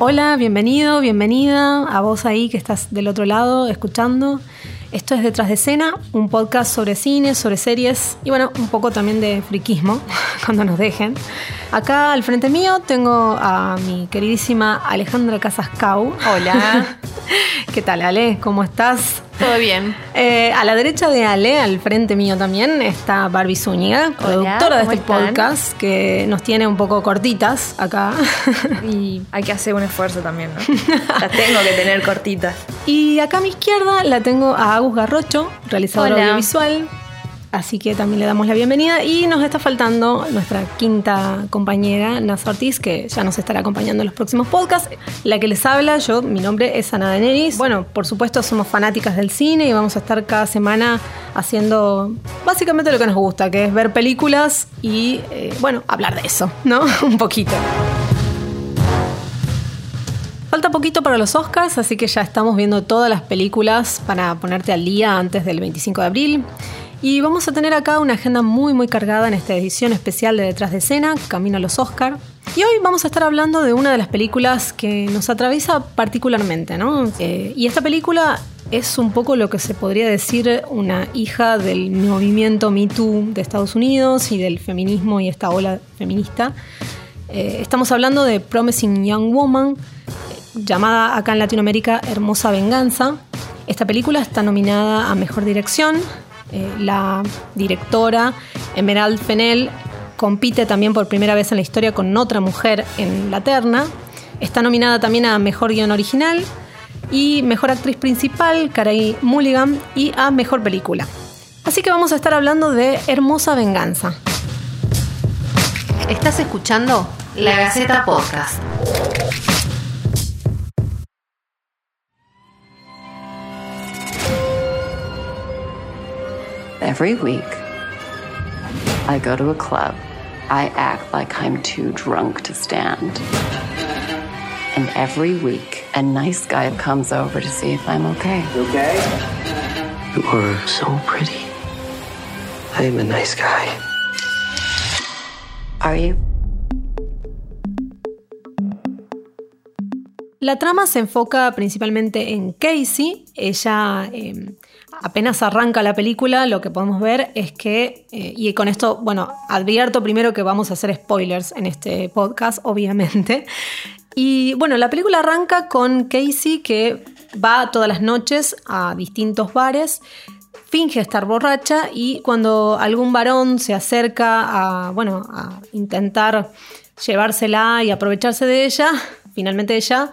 Hola, bienvenido, bienvenida a vos ahí que estás del otro lado escuchando. Esto es Detrás de Escena, un podcast sobre cine, sobre series y bueno, un poco también de friquismo, cuando nos dejen. Acá al frente mío tengo a mi queridísima Alejandra Casascau. Hola. ¿Qué tal, Ale? ¿Cómo estás? Todo bien. Eh, a la derecha de Ale, al frente mío también, está Barbie Zúñiga, productora de este podcast, que nos tiene un poco cortitas acá. Y hay que hacer un esfuerzo también, ¿no? Las tengo que tener cortitas. Y acá a mi izquierda la tengo a Agus Garrocho, realizador Hola. audiovisual. Así que también le damos la bienvenida. Y nos está faltando nuestra quinta compañera, Naz Ortiz, que ya nos estará acompañando en los próximos podcasts. La que les habla, yo, mi nombre es Ana Daenerys. Bueno, por supuesto, somos fanáticas del cine y vamos a estar cada semana haciendo básicamente lo que nos gusta, que es ver películas y, eh, bueno, hablar de eso, ¿no? Un poquito. Falta poquito para los Oscars, así que ya estamos viendo todas las películas para ponerte al día antes del 25 de abril. Y vamos a tener acá una agenda muy muy cargada en esta edición especial de Detrás de Escena, Camino a los Oscar. Y hoy vamos a estar hablando de una de las películas que nos atraviesa particularmente, ¿no? Eh, y esta película es un poco lo que se podría decir una hija del movimiento Me Too de Estados Unidos y del feminismo y esta ola feminista. Eh, estamos hablando de Promising Young Woman, llamada acá en Latinoamérica Hermosa Venganza. Esta película está nominada a Mejor Dirección. Eh, la directora Emerald Fennell compite también por primera vez en la historia con otra mujer en la terna. Está nominada también a Mejor Guión Original y Mejor Actriz Principal, Carey Mulligan, y a Mejor Película. Así que vamos a estar hablando de Hermosa Venganza. Estás escuchando La Gaceta Podcast. Every week, I go to a club. I act like I'm too drunk to stand. And every week, a nice guy comes over to see if I'm okay. okay? You are so pretty. I am a nice guy. Are you? La trama se enfoca principalmente en Casey. Ella eh, apenas arranca la película, lo que podemos ver es que, eh, y con esto, bueno, advierto primero que vamos a hacer spoilers en este podcast, obviamente. Y bueno, la película arranca con Casey que va todas las noches a distintos bares, finge estar borracha y cuando algún varón se acerca a, bueno, a intentar llevársela y aprovecharse de ella, finalmente ella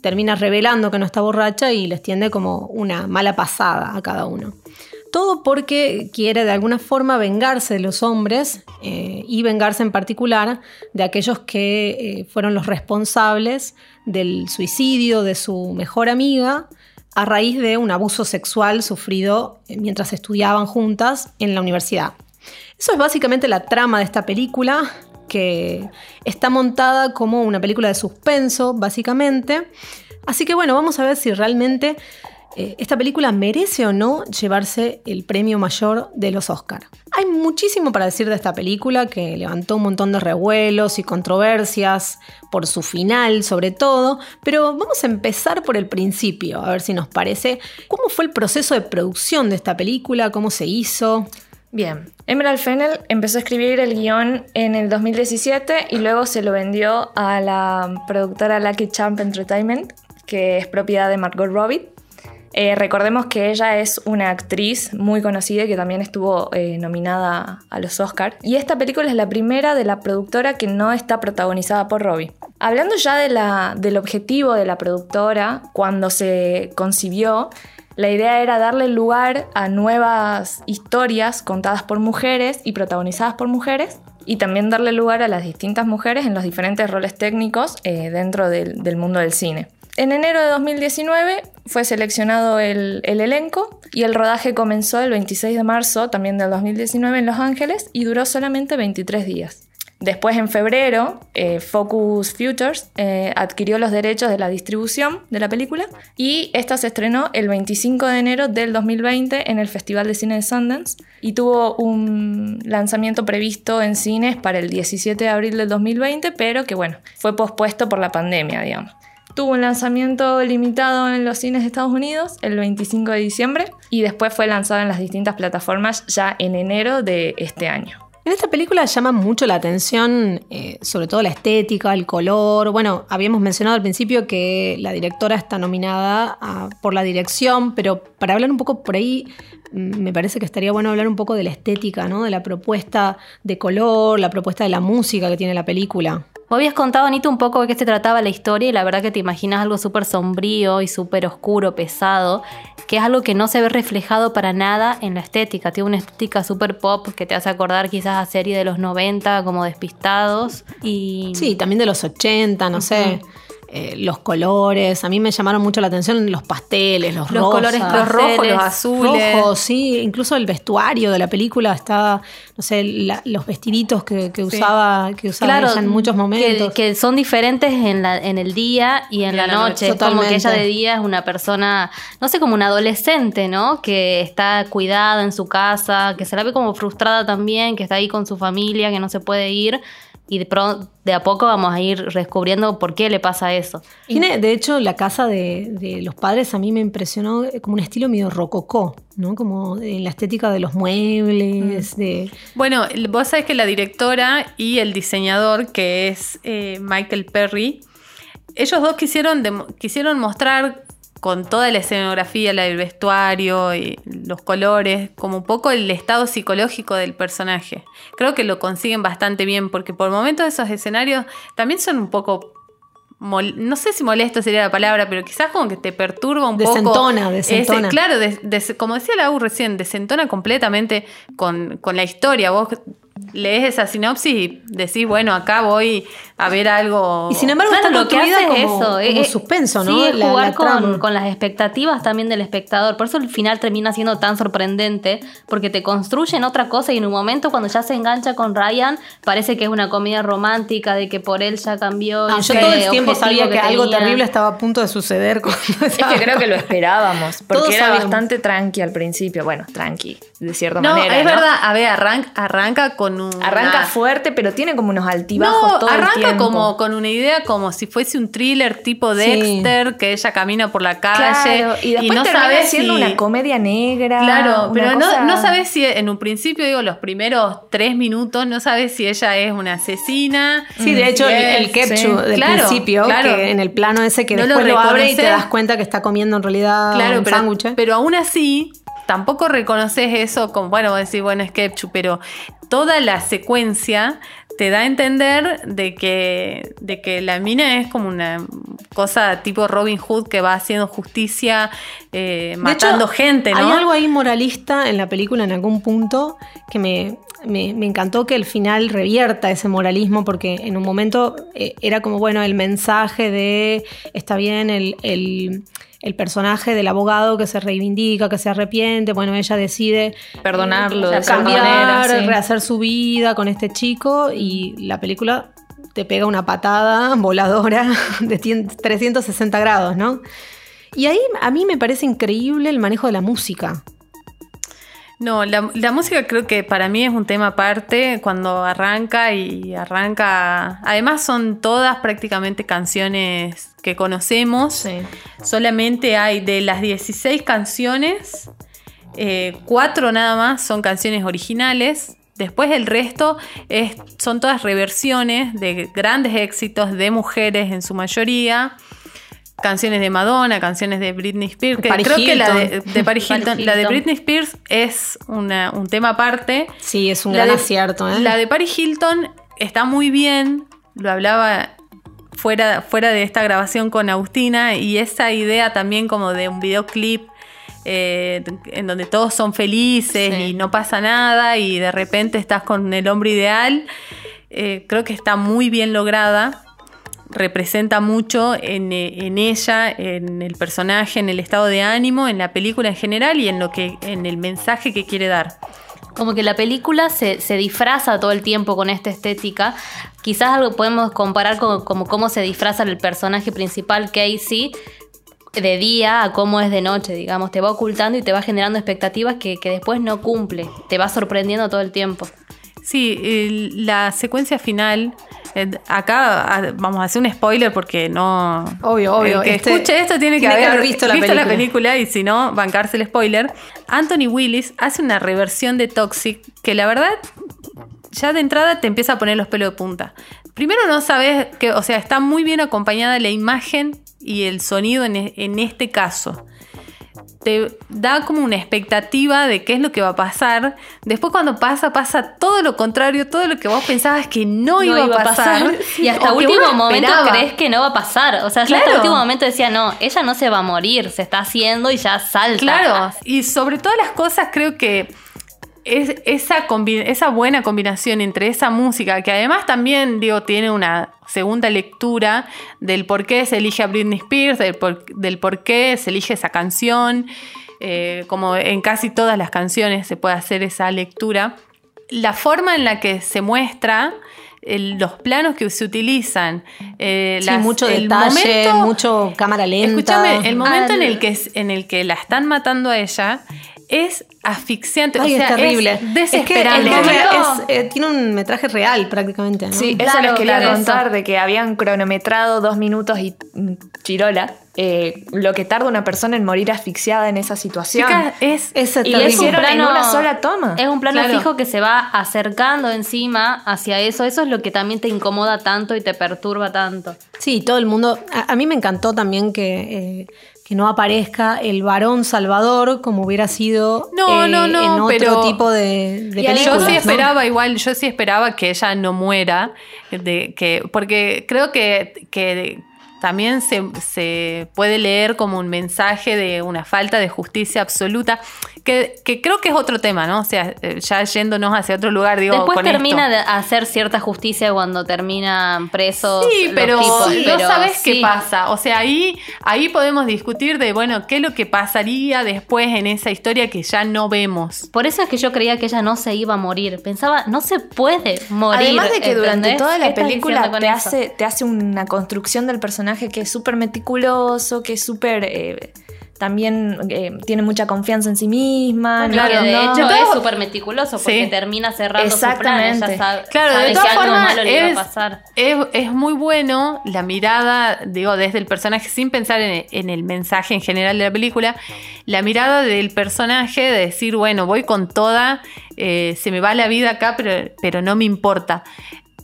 termina revelando que no está borracha y les tiende como una mala pasada a cada uno. Todo porque quiere de alguna forma vengarse de los hombres eh, y vengarse en particular de aquellos que eh, fueron los responsables del suicidio de su mejor amiga a raíz de un abuso sexual sufrido eh, mientras estudiaban juntas en la universidad. Eso es básicamente la trama de esta película, que está montada como una película de suspenso, básicamente. Así que bueno, vamos a ver si realmente eh, esta película merece o no llevarse el premio mayor de los Oscar. Hay muchísimo para decir de esta película que levantó un montón de revuelos y controversias por su final sobre todo, pero vamos a empezar por el principio, a ver si nos parece cómo fue el proceso de producción de esta película, cómo se hizo. Bien. Emerald Fennell empezó a escribir el guion en el 2017 y luego se lo vendió a la productora Lucky Champ Entertainment, que es propiedad de Margot Robbie. Eh, recordemos que ella es una actriz muy conocida y que también estuvo eh, nominada a los Oscars. Y esta película es la primera de la productora que no está protagonizada por Robbie. Hablando ya del objetivo de la productora, cuando se concibió, la idea era darle lugar a nuevas historias contadas por mujeres y protagonizadas por mujeres y también darle lugar a las distintas mujeres en los diferentes roles técnicos eh, dentro del, mundo del cine. En enero de 2019 fue seleccionado el, el, elenco y el rodaje comenzó el 26 de marzo también del 2019 en Los Ángeles y duró solamente 23 días. Después, en febrero, eh, Focus Futures eh, adquirió los derechos de la distribución de la película y esta se estrenó el 25 de enero del 2020 en el Festival de Cine de Sundance y tuvo un lanzamiento previsto en cines para el 17 de abril del 2020, pero que bueno, fue pospuesto por la pandemia, digamos. tuvo un lanzamiento limitado en los cines de Estados Unidos el 25 de diciembre y después fue lanzado en las distintas plataformas ya en enero de este año. En esta película llama mucho la atención, eh, sobre todo la estética, el color. Bueno, habíamos mencionado al principio que la directora está nominada a- por la dirección, pero para hablar un poco por ahí, mm, me parece que estaría bueno hablar un poco de la estética, ¿no? De la propuesta de color, la propuesta de la música que tiene la película. Vos habías contado, Anita, un poco de qué se trataba la historia y la verdad que te imaginas algo súper sombrío y súper oscuro, pesado, que es algo que no se ve reflejado para nada en la estética. Tiene una estética súper pop que te hace acordar quizás a serie de los 90, como Despistados. Y Sí, también de los 80, no sé. Eh, los colores, a mí me llamaron mucho la atención los pasteles, los, Los rosas. colores Los rojos, los azules. Rojos, sí, incluso el vestuario de la película está, no sé, la- los vestiditos que, que usaba, que usaba ella en muchos que- momentos. Que, son diferentes en, la, en el día y en la, la noche. como que ella de día es una persona, no sé, como una adolescente, ¿no? Que está cuidada en su casa, que se la ve como frustrada también, que está ahí con su familia, que no se puede ir. Y de, pro- de a poco vamos a ir descubriendo por qué le pasa eso. Tiene, de hecho, la casa de, de los padres a mí me impresionó como un estilo medio rococó, ¿no? Como en la estética de los muebles, de... Bueno, vos sabés que la directora y el diseñador, que es eh, Michael Perry, ellos dos quisieron, quisieron mostrar con toda la escenografía, la del vestuario y los colores, como un poco el estado psicológico del personaje. Creo que lo consiguen bastante bien, porque por momentos esos escenarios también son un poco... no sé si molesto sería la palabra, pero quizás como que te perturba un Desentona, poco. desentona. Ese- claro, des- des- como decía la U recién, desentona completamente con, con la historia. Vos lees esa sinopsis y decís, bueno, acá voy a ver algo. Y sin embargo Claro, está lo que hace es como, eso, como eh, suspenso, sí, ¿no? es La- jugar la con, con las expectativas también del espectador. Por eso el final termina siendo tan sorprendente, porque te construyen otra cosa y en un momento cuando ya se engancha con Ryan, parece que es una comedia romántica, de que por él ya cambió. Ah, yo todo el tiempo sabía que, algo terrible estaba a punto de suceder. Es que creo que lo esperábamos, porque Todos era sabíamos. bastante tranqui al principio. Bueno, tranqui, de cierta No, manera. es ¿no? verdad. A ver, arranca, arranca con un. Arranca una- fuerte, pero tiene como unos altibajos No, todo el arranca tiempo. como con una idea como si fuese un thriller tipo Dexter, que ella camina por la calle Claro, y después no termina sabes siendo si... una comedia negra. Claro, pero cosa- no, no sabes si en un principio, digo, los primeros tres minutos, no sabes si ella es una asesina. Sí, de si hecho, el, es- el ketchup sí. del Claro, principio, claro. que en el plano ese que No después lo lo, abre y te das cuenta que está comiendo en realidad Claro, un pero, sándwich. pero aún así, tampoco reconoces eso como, bueno, vos decís, bueno, es ketchup, pero toda la secuencia te da a entender de que, de que la mina es como una cosa tipo Robin Hood que va haciendo justicia, eh, matando hecho, gente, ¿no? Hay algo ahí moralista en la película en algún punto que me, me- me encantó que el final revierta ese moralismo porque en un momento eh, era como, bueno, el mensaje de, está bien, el, el- el personaje del abogado que se reivindica, que se arrepiente, bueno, ella decide Perdonarlo eh, de cambiar, manera, sí. rehacer su vida con este chico y la película te pega una patada voladora de 100 360 grados, ¿no? Y ahí a mí me parece increíble el manejo de la música. No, la, la música creo que para mí es un tema aparte cuando arranca y arranca. Además, son todas prácticamente canciones que conocemos. Sí. Solamente hay de las 16 canciones, eh, cuatro nada más son canciones originales. Después el resto es, son todas reversiones de grandes éxitos de mujeres en su mayoría. Canciones de Madonna, canciones de Britney Spears. que creo que la de, Paris Paris Hilton, la de. Britney Spears es una- un tema aparte. Sí, es un La gran de- acierto, ¿eh? La de Paris Hilton está muy bien, lo hablaba fuera, fuera de esta grabación con Agustina, y esa idea también como de un videoclip eh, en donde todos son felices Sí. y no pasa nada, y de repente estás con el hombre ideal, eh, creo que está muy bien lograda. Representa mucho en, eh, en ella, en el personaje, en el estado de ánimo, en la película en general y en lo que, en el mensaje que quiere dar. Como que la película se, se disfraza todo el tiempo con esta estética. Quizás algo podemos comparar con como cómo se disfraza el personaje principal, Casey, de día a cómo es de noche, digamos. Te va ocultando y te va generando expectativas que, que después no cumple. Te va sorprendiendo todo el tiempo. Sí, la secuencia final acá ah, vamos a hacer un spoiler porque no. Obvio, obvio. El que Este- escuche esto tiene que tiene haber, haber visto la película. y si no, bancarse el spoiler. Anthony Willis hace una reversión de Toxic que la verdad ya de entrada te empieza a poner los pelos de punta. Primero no sabes que, o sea, está muy bien acompañada la imagen y el sonido en, e- en este caso. Te da como una expectativa de qué es lo que va a pasar. Después cuando pasa, pasa todo lo contrario, todo lo que vos pensabas que no, iba, a pasar. Y hasta o último momento esperaba. crees que no va a pasar. O sea, yo hasta Claro. último momento decía, no, ella no se va a morir, se está haciendo y ya salta. Claro, y sobre todas las cosas creo que es esa, esa buena combinación entre esa música, que además también, digo, tiene una segunda lectura del por qué se elige a Britney Spears, del por, del por qué se elige esa canción, eh, como en casi todas las canciones se puede hacer esa lectura. La forma en la que se muestra, el- los planos que se utilizan, eh, Sí, las- mucho el detalle, momento- mucho cámara lenta. Escúchame, el momento en el que en el que la están matando a ella es asfixiante, Ay, o sea, es terrible. es desesperante. Es que, es es, eh, tiene un metraje real prácticamente. ¿no? Sí, eso Claro, les quería claro, contar eso. de que habían cronometrado dos minutos y mm, chirola eh, lo que tarda una persona en morir asfixiada en esa situación. Es, Es Y terrible. lo hicieron en una sola toma. Es un plano Claro. fijo que se va acercando encima hacia eso. Eso es lo que también te incomoda tanto y te perturba tanto. Sí, todo el mundo. A, a mí me encantó también que, eh, que no aparezca el varón salvador como hubiera sido No, eh, no, no, en otro pero- tipo de, de películas. yo sí ¿no? esperaba igual, yo sí esperaba que ella no muera, de, que, porque creo que, que también se, se puede leer como un mensaje de una falta de justicia absoluta, que, que creo que es otro tema, ¿no? O sea, eh, ya yéndonos hacia otro lugar, digo, Después con termina esto. de hacer cierta justicia cuando terminan presos. Sí, los pero tipos, no pero sabes qué pasa. O sea, ahí, ahí podemos discutir de, bueno, qué es lo que pasaría después en esa historia que ya no vemos. Por eso es que yo creía que ella no se iba a morir. Pensaba, no se puede morir. Además de que durante toda ¿Qué la película te eso? hace, te hace una construcción del personaje que es súper meticuloso, que es súper... eh, también eh, tiene mucha confianza en sí misma. Claro, no, de no. hecho De es todo- súper meticuloso porque Sí. termina cerrando su plan. Exactamente. Ella sabe, Claro, sabe de que todas algo formas malo le iba a es, pasar. es, es muy bueno la mirada, digo, desde el personaje, sin pensar en, en el mensaje en general de la película, la mirada del personaje de decir, bueno, voy con toda, eh, se me va la vida acá, pero, pero no me importa.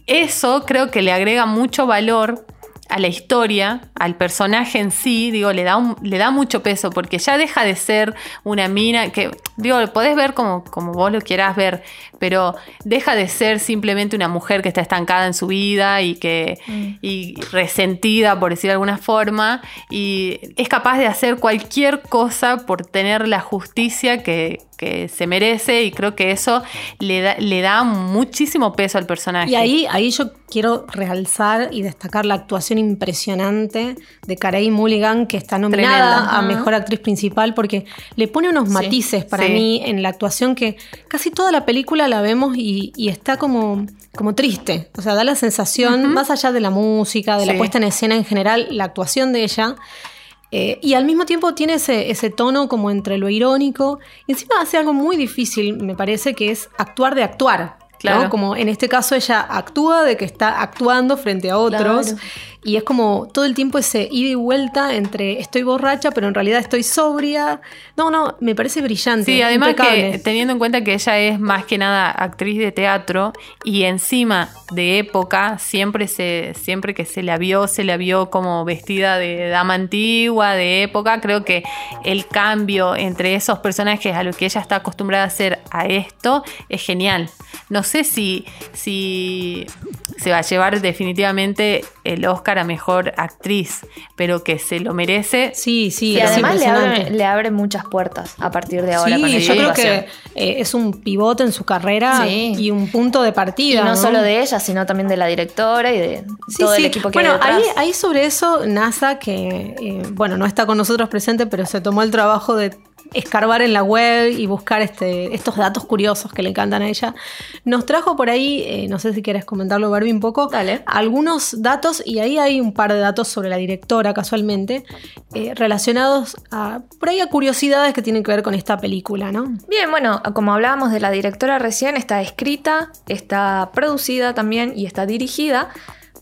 Eso creo que le agrega mucho valor a la historia, al personaje en sí, digo, le da, un- le da mucho peso, porque ya deja de ser una mina que, digo, lo podés ver como, como vos lo quieras ver, pero deja de ser simplemente una mujer que está estancada en su vida y que y resentida, por decir de alguna forma, y es capaz de hacer cualquier cosa por tener la justicia que, que se merece, y creo que eso le da, le da muchísimo peso al personaje. Y ahí, ahí yo quiero realzar y destacar la actuación impresionante de Carey Mulligan, que está nominada Tremenda. a Mejor Actriz Principal, porque le pone unos matices para sí. mí en la actuación que casi toda la película la vemos y, y está como, como triste. O sea, da la sensación, más allá de la música, de la puesta en escena en general, la actuación de ella. Eh, y al mismo tiempo tiene ese, ese tono como entre lo irónico. Y encima hace algo muy difícil, me parece, que es actuar de actuar. ¿No? Claro. Como en este caso ella actúa de que está actuando frente a otros. Claro. Y es como todo el tiempo ese ida y vuelta entre estoy borracha, pero en realidad estoy sobria. No, no, me parece brillante. Sí, además impecable. que teniendo en cuenta que ella es más que nada actriz de teatro y encima de época, siempre se, siempre que se la vio, se la vio como vestida de dama antigua, de época. Creo que el cambio entre esos personajes a lo que ella está acostumbrada a hacer a esto es genial. No sé si, si se va a llevar definitivamente el Oscar a mejor actriz, pero que se lo merece. Sí, sí, Y es además le abre, le abre muchas puertas a partir de ahora. Sí, yo creo que eh, es un pivote en su carrera Sí. y un punto de Y partida. no, solo de ella, sino también de la directora y de Sí, todo sí. el equipo que bueno, hay ahí, detrás. ahí sobre eso, NASA, que eh, bueno, no está con nosotros presente, pero se tomó el trabajo de escarbar en la web y buscar este, estos datos curiosos que le encantan a ella. Nos trajo por ahí, eh, no sé si quieres comentarlo, Barbie, un poco, Dale. algunos datos, y ahí hay un par de datos sobre la directora, casualmente, eh, relacionados a, por ahí a curiosidades que tienen que ver con esta película, ¿no? Bien, bueno, como hablábamos de la directora recién, está escrita, está producida también y está dirigida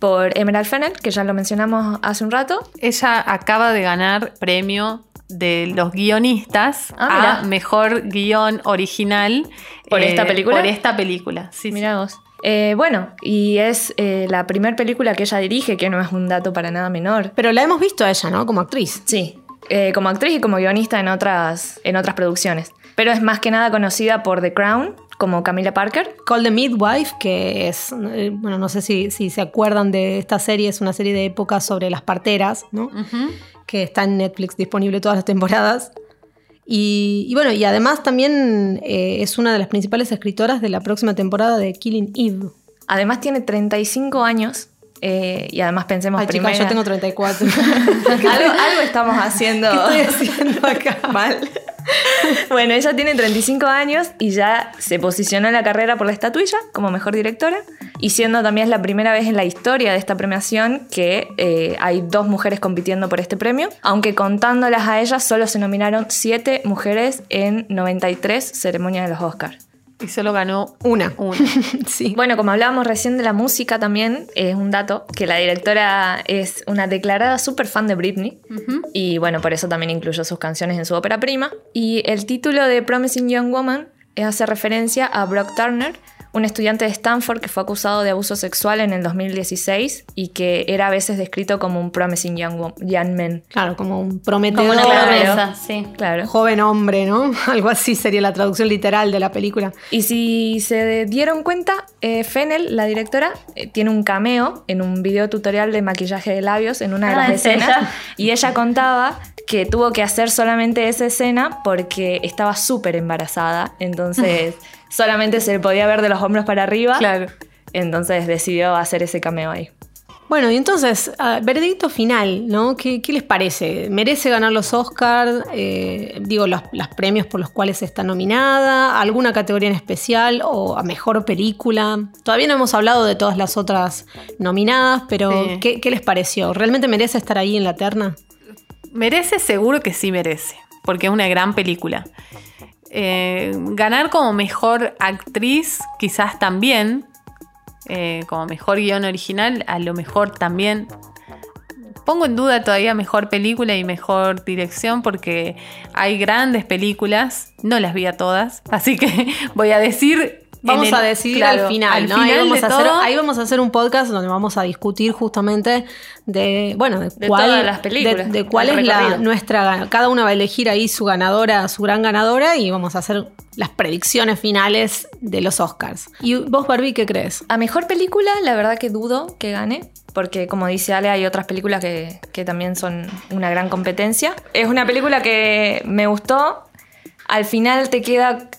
por Emerald Fennel, que ya lo mencionamos hace un rato. Ella acaba de ganar premio de los guionistas Ah, a mirá. mejor guion original eh, ¿Por esta película? Por esta película, sí, sí. Mira vos. Eh, bueno, y es eh, la primera película que ella dirige, que no es un dato para nada menor. Pero la hemos visto a ella, ¿no? Como actriz. Sí, eh, como actriz y como guionista en otras, en otras producciones. Pero es más que nada conocida por The Crown, como Camila Parker. Call the Midwife, que es, eh, bueno, no sé si, si se acuerdan de esta serie, es una serie de época sobre las parteras, ¿no? Ujú. Que está en Netflix disponible todas las temporadas. Y, y bueno, y además también eh, es una de las principales escritoras de la próxima temporada de Killing Eve. Además tiene 35 años. eh, y además pensemos Ay, chica, primero... yo tengo 34. algo, algo estamos haciendo ¿Qué estoy haciendo acá? mal. Bueno, ella tiene 35 años y ya se posicionó en la carrera por la estatuilla como mejor directora. Y siendo también la primera vez en la historia de esta premiación que eh, hay dos mujeres compitiendo por este premio. Aunque contándolas a ellas, solo se nominaron 7 mujeres en 93 ceremonias de los Oscars. Y solo ganó Una. una. Sí. Bueno, como hablábamos recién de la música también, es un dato que la directora es una declarada super fan de Britney. Y bueno, por eso también incluyó sus canciones en su ópera prima. Y el título de Promising Young Woman hace referencia a Brock Turner, un estudiante de Stanford que fue acusado de abuso sexual en el 2016 y que era a veces descrito como un Promising Young, young Man. Claro, como un Como prometedor. una Claro. promesa, sí. Claro. Joven hombre, ¿no? Algo así sería la traducción literal de la película. Y si se dieron cuenta, eh, Fennel, la directora, eh, tiene un cameo en un video tutorial de maquillaje de labios en una de Ah, las ¿es escenas. ella? Y ella contaba que tuvo que hacer solamente esa escena porque estaba súper embarazada. Entonces, solamente se le podía ver de los hombros para arriba. Claro. Entonces decidió hacer ese cameo ahí. Bueno, y entonces, ah, veredicto final, ¿no? ¿Qué, qué les parece? ¿Merece ganar los Oscars? Eh, digo, los, los premios por los cuales está nominada, alguna categoría en especial o a mejor película. Todavía no hemos hablado de todas las otras nominadas, pero Sí. ¿qué, qué les pareció? ¿Realmente merece estar ahí en la terna? Merece, seguro que sí merece, porque es una gran película. Eh, ganar como mejor actriz, quizás también. eh, como mejor guion original, a lo mejor también. Pongo en duda todavía mejor película y mejor dirección porque hay grandes películas, no las vi a todas, así que voy a decir... Vamos el- a decidir claro, al final, al ¿no? ahí, vamos a hacer, todo, ahí vamos a hacer un podcast donde vamos a discutir justamente de, bueno, de, De cuál, todas las películas, de, de cuál es la, nuestra, cada una va a elegir ahí su ganadora, su gran ganadora y vamos a hacer las predicciones finales de los Oscars. ¿Y vos, Barbie, qué crees? A mejor película, la verdad que dudo que gane, porque como dice Ale, hay otras películas que, que también son una gran competencia. Es una película que me gustó, al final te queda...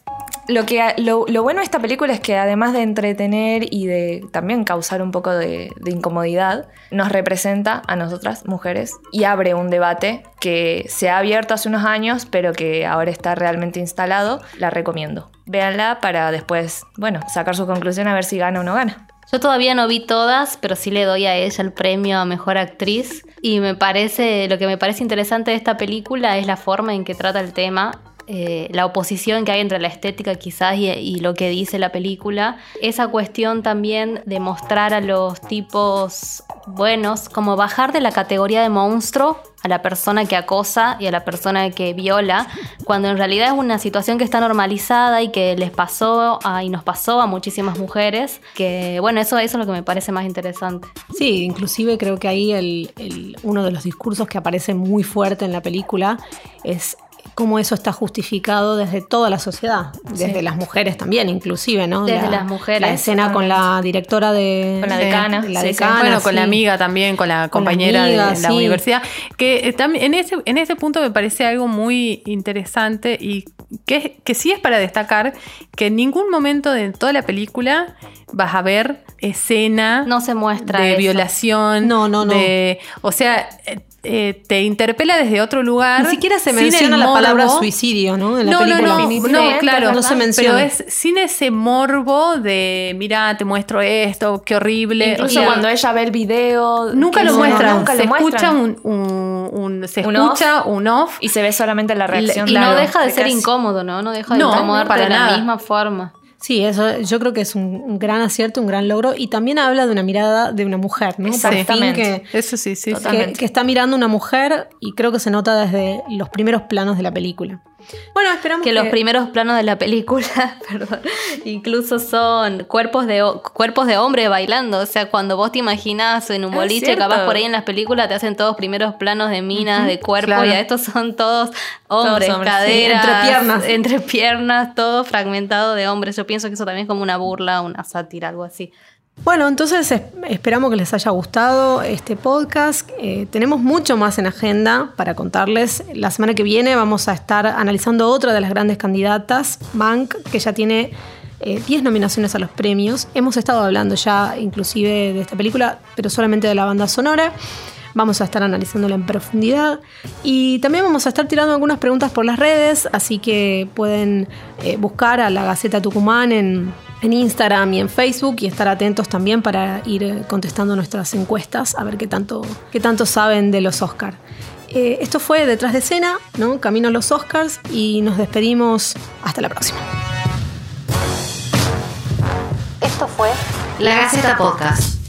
Lo, que, lo, lo bueno de esta película es que además de entretener y de también causar un poco de, de incomodidad, nos representa a nosotras, mujeres, y abre un debate que se ha abierto hace unos años, pero que ahora está realmente instalado. La recomiendo. Véanla para después, bueno, sacar su conclusión a ver si gana o no gana. Yo todavía no vi todas, pero sí le doy a ella el premio a mejor actriz. Y me parece, lo que me parece interesante de esta película es la forma en que trata el tema. Eh, la oposición que hay entre la estética quizás y, lo que dice la película. Esa cuestión también de mostrar a los tipos buenos, como bajar de la categoría de monstruo a la persona que acosa y a la persona que viola, cuando en realidad es una situación que está normalizada y que les pasó a- y nos pasó a muchísimas mujeres, que bueno, eso, eso es lo que me parece más interesante. Sí, inclusive creo que ahí uno de los discursos que aparece muy fuerte en la película es cómo eso está justificado desde toda la sociedad, desde Sí. las mujeres también, inclusive, ¿no? Desde La- las mujeres, La escena con la directora de... Con la de- decana, la sí, sí. decana, bueno, con la amiga también, con la Con la compañera amiga, de la sí. universidad. Que eh, también en ese, en ese punto me parece algo muy interesante y que, que sí es para destacar que en ningún momento de toda la película vas a ver escena No se muestra de eso. violación. No, no, no. de- o sea, eh, te interpela desde otro lugar. Ni siquiera se menciona la palabra suicidio, ¿no? En la no, película. no, no, no, claro, no se menciona. Pero es sin ese morbo de, mira, te muestro esto, qué horrible. Incluso O sea, cuando ella ve el video. Nunca lo no- muestran, nunca se lo escucha muestran. un, un- un- se Un escucha un off. Y se ve solamente la reacción. Y Claro, no deja de ser casi- incómodo, ¿no? No deja de No, incomodarte para de la nada. misma forma. Sí, eso yo creo que es un, un gran acierto, un gran logro. Y también habla de una mirada de una mujer, ¿no? Exactamente. que, Eso sí, sí. sí. que, que está mirando una mujer y creo que se nota desde los primeros planos de la película. Bueno, esperamos Que los primeros planos de la película, perdón, incluso son cuerpos de, cuerpos de hombre bailando. O sea, cuando vos te imaginas en un Ah, boliche, capaz por ahí en las películas te hacen todos primeros planos de minas, de cuerpo, claro. y a estos son todos hombres, hombres, sí, caderas, entre piernas. entre piernas, todo fragmentado de hombres. Yo pienso que eso también es como una burla, una sátira, algo así. Bueno, entonces es- esperamos que les haya gustado este podcast. Eh, tenemos mucho más en agenda para contarles. La semana que viene vamos a estar analizando otra de las grandes candidatas, Mank, que ya tiene eh, 10 nominaciones a los premios. Hemos estado hablando ya inclusive de esta película, pero solamente de la banda sonora. Vamos a estar analizándola en profundidad y también vamos a estar tirando algunas preguntas por las redes, así que pueden eh, buscar a la Gaceta Tucumán en, en Instagram y en Facebook y estar atentos también para ir eh, contestando nuestras encuestas, a ver qué tanto, qué tanto saben de los Oscars. esto fue Detrás de Escena, ¿no? Camino a los Oscars y nos despedimos. Hasta la próxima. Esto fue La Gaceta Podcast.